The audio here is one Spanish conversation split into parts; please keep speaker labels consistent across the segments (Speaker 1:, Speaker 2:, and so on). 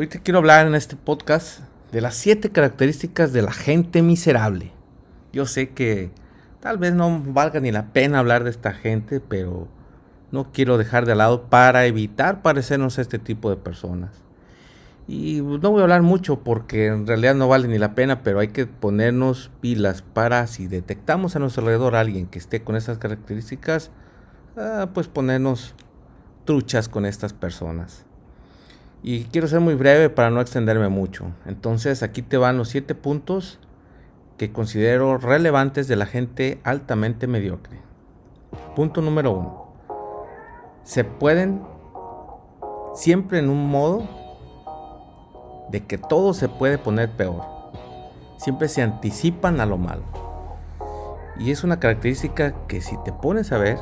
Speaker 1: Hoy te quiero hablar en este podcast de las siete características de la gente miserable. Yo sé que tal vez no valga ni la pena hablar de esta gente, pero no quiero dejar de lado para evitar parecernos a este tipo de personas. Y no voy a hablar mucho porque en realidad no vale ni la pena, pero hay que ponernos pilas para si detectamos a nuestro alrededor a alguien que esté con esas características, ah, pues ponernos truchas con estas personas. Y quiero ser muy breve para no extenderme mucho. Entonces aquí te van los siete puntos que considero relevantes de la gente altamente mediocre. Punto número uno. Se pueden siempre en un modo de que todo se puede poner peor. Siempre se anticipan a lo malo. Y es una característica que si te pones a ver,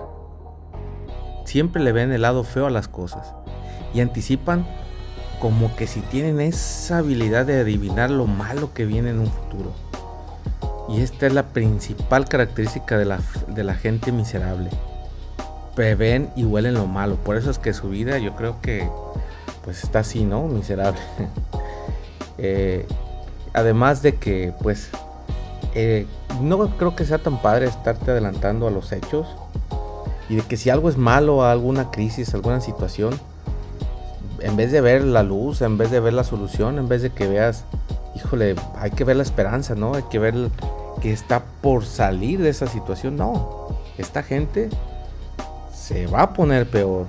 Speaker 1: siempre le ven el lado feo a las cosas. Y anticipan como que si tienen esa habilidad de adivinar lo malo que viene en un futuro. Y esta es la principal característica de la, de la gente miserable. Prevén y huelen lo malo. Por eso es que su vida yo creo que pues está así, ¿no? Miserable. Eh, además de que pues eh, no creo que sea tan padre estarte adelantando a los hechos. Y de que si algo es malo, alguna crisis, alguna situación, en vez de ver la luz, en vez de ver la solución, en vez de que veas, híjole, hay que ver la esperanza, ¿no? Hay que ver que está por salir de esa situación. No, esta gente se va a poner peor.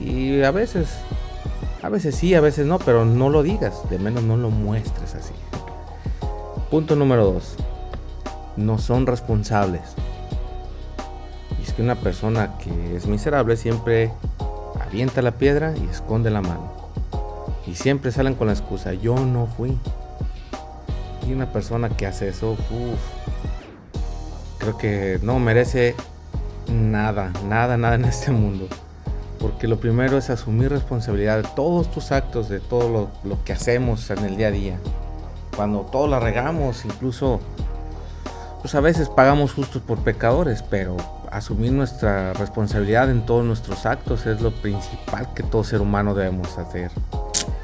Speaker 1: Y a veces, a veces sí, a veces no, pero no lo digas, de menos no lo muestres así. Punto número dos. No son responsables. Y es que una persona que es miserable siempre avienta la piedra y esconde la mano. Y siempre salen con la excusa, yo no fui. Y una persona que hace eso, creo que no merece nada, nada, nada en este mundo. Porque lo primero es asumir responsabilidad de todos tus actos, de todo lo, que hacemos en el día a día. Cuando todo la regamos, incluso, pues a veces pagamos justos por pecadores, pero asumir nuestra responsabilidad en todos nuestros actos es lo principal que todo ser humano debemos hacer.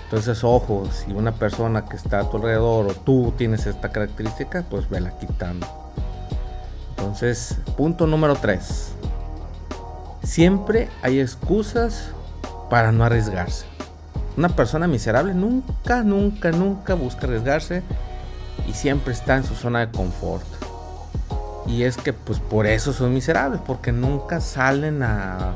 Speaker 1: Entonces, ojo, si una persona que está a tu alrededor o tú tienes esta característica, pues vela quitando. Entonces, punto número 3. Siempre hay excusas para no arriesgarse. Una persona miserable nunca, nunca, nunca busca arriesgarse y siempre está en su zona de confort. Y es que pues por eso son miserables, porque nunca salen a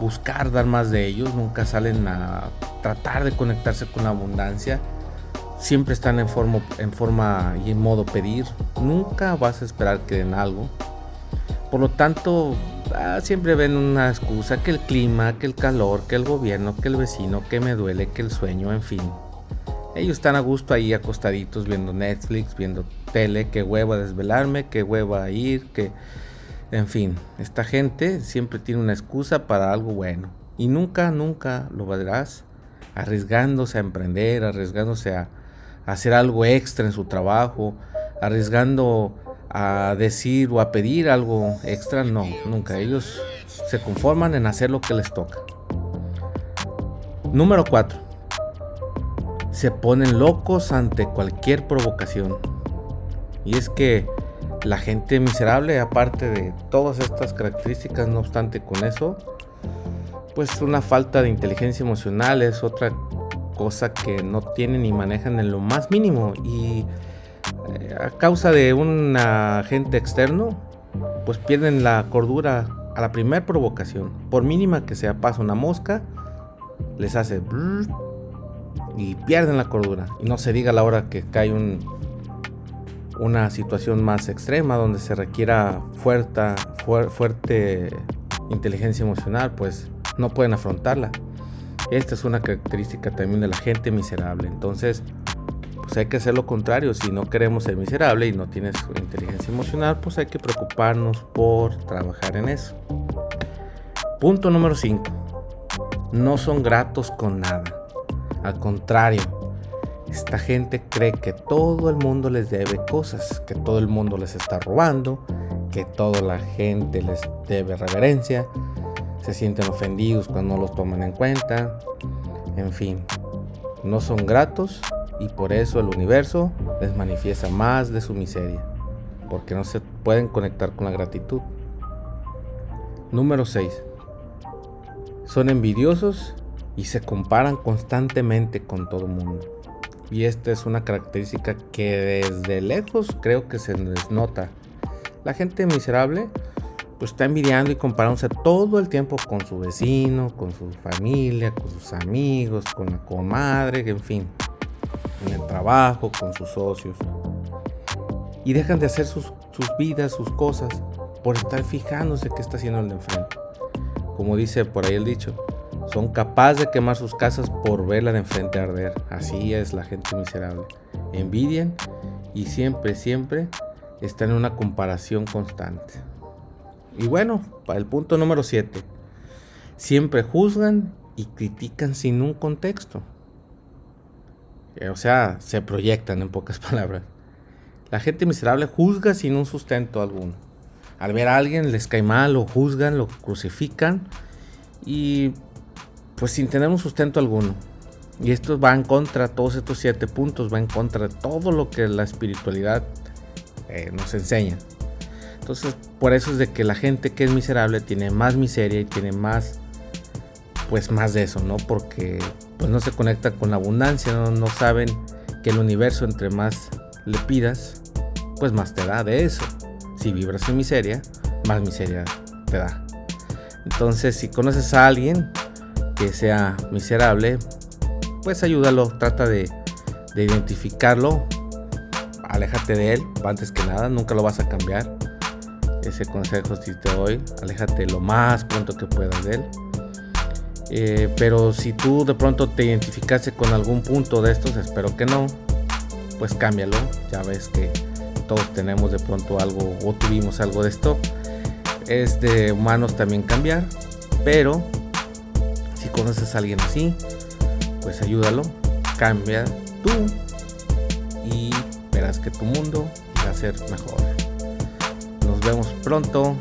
Speaker 1: buscar dar más de ellos, nunca salen a tratar de conectarse con la abundancia. Siempre están en forma, en forma y en modo pedir. Nunca vas a esperar que den algo. Por lo tanto, ah, siempre ven una excusa, que el clima, que el calor, que el gobierno, que el vecino, que me duele, que el sueño, en fin. Ellos están a gusto ahí acostaditos viendo Netflix, viendo tele, que hueva desvelarme, que hueva ir, que... En fin, esta gente siempre tiene una excusa para algo bueno. Y nunca, nunca lo verás arriesgándose a emprender, arriesgándose a, hacer algo extra en su trabajo, arriesgando a decir o a pedir algo extra. No, nunca. Ellos se conforman en hacer lo que les toca. Número 4. Se ponen locos ante cualquier provocación. Y es que la gente miserable, aparte de todas estas características, no obstante con eso, pues una falta de inteligencia emocional es otra cosa que no tienen ni manejan en lo más mínimo. Y eh, a causa de un agente externo, pues pierden la cordura a la primera provocación. Por mínima que sea, pasa una mosca, les hace y pierden la cordura. Y no se diga la hora que cae un, una situación más extrema donde se requiera fuerte, fuerte inteligencia emocional, pues no pueden afrontarla. Esta es una característica también de la gente miserable. Entonces, pues hay que hacer lo contrario. Si no queremos ser miserable y no tienes inteligencia emocional, pues hay que preocuparnos por trabajar en eso. Punto número 5. No son gratos con nada. Al contrario, esta gente cree que todo el mundo les debe cosas, que todo el mundo les está robando, que toda la gente les debe reverencia, se sienten ofendidos cuando los toman en cuenta, en fin. no son gratos y por eso el universo les manifiesta más de su miseria, porque no se pueden conectar con la gratitud. Número 6. Son envidiosos y se comparan constantemente con todo el mundo. Y esta es una característica que desde lejos creo que se les nota. La gente miserable pues está envidiando y comparándose todo el tiempo con su vecino, con su familia, con sus amigos, con la comadre, en fin, en el trabajo, con sus socios. Y dejan de hacer sus, sus vidas, sus cosas, por estar fijándose qué está haciendo el de enfrente. Como dice por ahí el dicho, son capaces de quemar sus casas por verla de enfrente arder. Así es la gente miserable. Envidian y siempre, siempre están en una comparación constante. Y bueno, para el punto número 7. Siempre juzgan y critican sin un contexto. Eh, o sea, se proyectan en pocas palabras. La gente miserable juzga sin un sustento alguno. Al ver a alguien les cae mal, lo juzgan, lo crucifican y pues sin tener un sustento alguno. Y esto va en contra, todos estos siete puntos va en contra de todo lo que la espiritualidad eh, nos enseña. Entonces, por eso es de que la gente que es miserable tiene más miseria y tiene más, pues más de eso, ¿no? Porque pues no se conecta con la abundancia, no, no saben que el universo entre más le pidas, pues más te da de eso. Si vibras en miseria, más miseria te da. Entonces, si conoces a alguien que sea miserable, pues ayúdalo, trata de, identificarlo, aléjate de él, antes que nada, nunca lo vas a cambiar. Ese consejo si te doy, aléjate lo más pronto que puedas de él. Eh, pero si tú de pronto te identificaste con algún punto de estos, espero que no, pues cámbialo. Ya ves que todos tenemos de pronto algo o tuvimos algo de esto. Es de humanos también cambiar, pero conoces a alguien así, pues ayúdalo, cambia tú y verás que tu mundo va a ser mejor. Nos vemos pronto,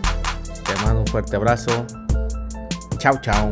Speaker 1: te mando un fuerte abrazo. Chao, chao.